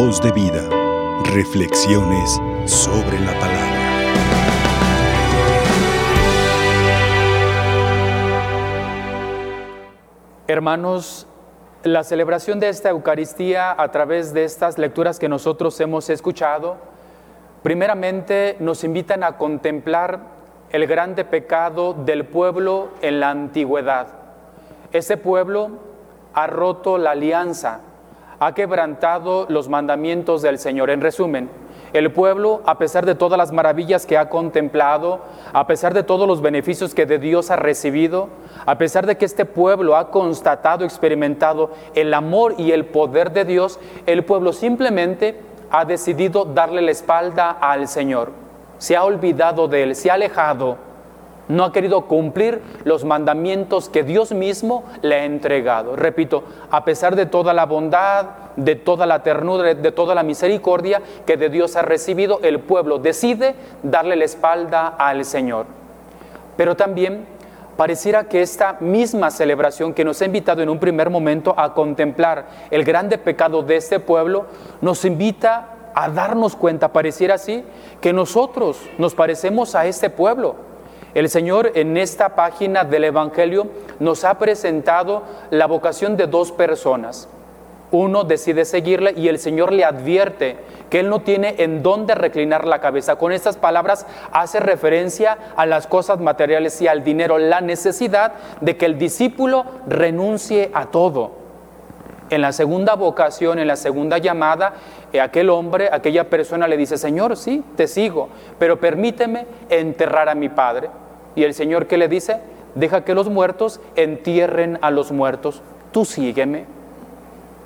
Voz de vida. Reflexiones sobre la palabra. Hermanos, la celebración de esta Eucaristía a través de estas lecturas que nosotros hemos escuchado, primeramente nos invitan a contemplar el grande pecado del pueblo en la antigüedad. Ese pueblo ha roto la alianza, ha quebrantado los mandamientos del Señor. En resumen, el pueblo, a pesar de todas las maravillas que ha contemplado, a pesar de todos los beneficios que de Dios ha recibido, a pesar de que este pueblo ha constatado, experimentado el amor y el poder de Dios, el pueblo simplemente ha decidido darle la espalda al Señor. Se ha olvidado de Él, se ha alejado, no ha querido cumplir los mandamientos que Dios mismo le ha entregado. Repito, a pesar de toda la bondad, de toda la ternura, de toda la misericordia que de Dios ha recibido, el pueblo decide darle la espalda al Señor. Pero también pareciera que esta misma celebración que nos ha invitado en un primer momento a contemplar el grande pecado de este pueblo, nos invita a darnos cuenta, pareciera así, que nosotros nos parecemos a este pueblo. El Señor en esta página del Evangelio nos ha presentado la vocación de dos personas. Uno decide seguirle y el Señor le advierte que él no tiene en dónde reclinar la cabeza. Con estas palabras hace referencia a las cosas materiales y al dinero, la necesidad de que el discípulo renuncie a todo. En la segunda vocación, en la segunda llamada, eh, aquel hombre, aquella persona le dice, Señor, sí, te sigo, pero permíteme enterrar a mi padre. Y el Señor que le dice, deja que los muertos entierren a los muertos, tú sígueme.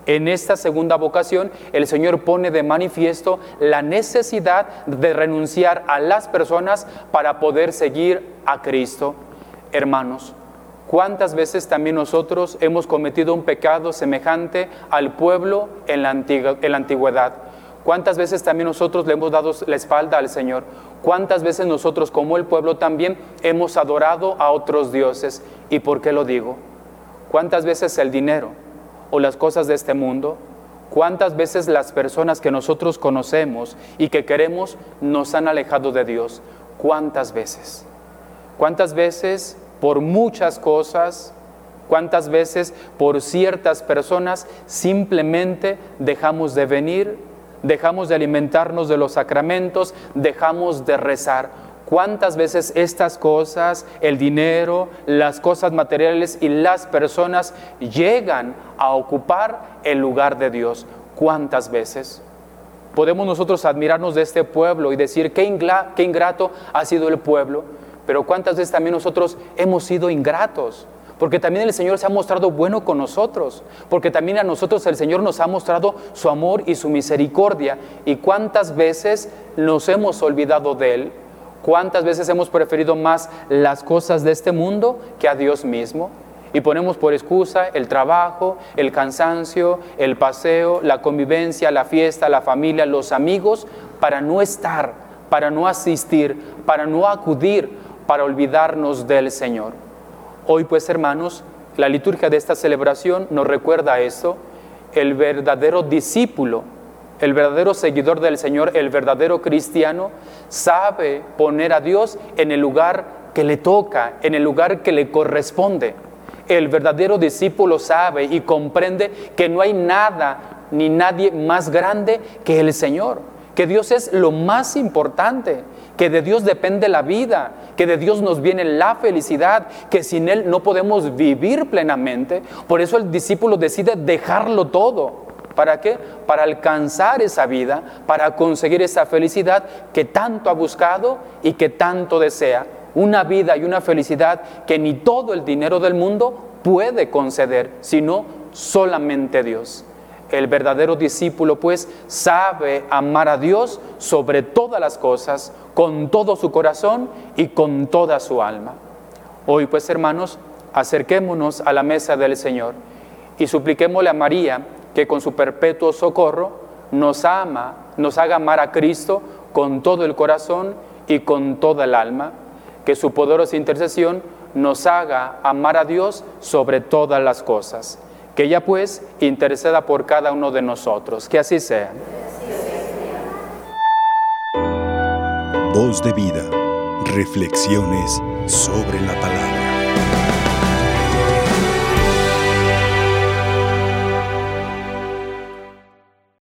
En esta segunda vocación, el Señor pone de manifiesto la necesidad de renunciar a las personas para poder seguir a Cristo. Hermanos, ¿cuántas veces también nosotros hemos cometido un pecado semejante al pueblo en la, antigüedad? ¿Cuántas veces también nosotros le hemos dado la espalda al Señor? ¿Cuántas veces nosotros como el pueblo también hemos adorado a otros dioses? ¿Y por qué lo digo? ¿Cuántas veces el dinero? o las cosas de este mundo? ¿Cuántas veces las personas que nosotros conocemos y que queremos nos han alejado de Dios? ¿Cuántas veces? ¿Cuántas veces por muchas cosas? ¿Cuántas veces por ciertas personas simplemente dejamos de venir, dejamos de alimentarnos de los sacramentos, dejamos de rezar? cuántas veces estas cosas, el dinero, las cosas materiales y las personas llegan a ocupar el lugar de Dios. ¿Cuántas veces? Podemos nosotros admirarnos de este pueblo y decir qué, ingrato ha sido el pueblo, pero cuántas veces también nosotros hemos sido ingratos porque también el Señor se ha mostrado bueno con nosotros, porque también a nosotros el Señor nos ha mostrado su amor y su misericordia, y cuántas veces nos hemos olvidado de Él, ¿Cuántas veces hemos preferido más las cosas de este mundo que a Dios mismo? Y ponemos por excusa el trabajo, el cansancio, el paseo, la convivencia, la fiesta, la familia, los amigos, para no estar, para no asistir, para no acudir, para olvidarnos del Señor. Hoy pues hermanos, la liturgia de esta celebración nos recuerda esto, el verdadero discípulo el verdadero seguidor del Señor, el verdadero cristiano, sabe poner a Dios en el lugar que le toca, en el lugar que le corresponde. El verdadero discípulo sabe y comprende que no hay nada ni nadie más grande que el Señor, que Dios es lo más importante, que de Dios depende la vida, que de Dios nos viene la felicidad, que sin Él no podemos vivir plenamente. Por eso el discípulo decide dejarlo todo. ¿Para qué? Para alcanzar esa vida, para conseguir esa felicidad que tanto ha buscado y que tanto desea. Una vida y una felicidad que ni todo el dinero del mundo puede conceder, sino solamente Dios. El verdadero discípulo pues sabe amar a Dios sobre todas las cosas, con todo su corazón y con toda su alma. Hoy pues hermanos, acerquémonos a la mesa del Señor y supliquémosle a María que con su perpetuo socorro nos ama, nos haga amar a Cristo con todo el corazón y con toda el alma, que su poderosa intercesión nos haga amar a Dios sobre todas las cosas. Que ella pues interceda por cada uno de nosotros. Que así sea. Voz de vida. Reflexiones sobre la palabra.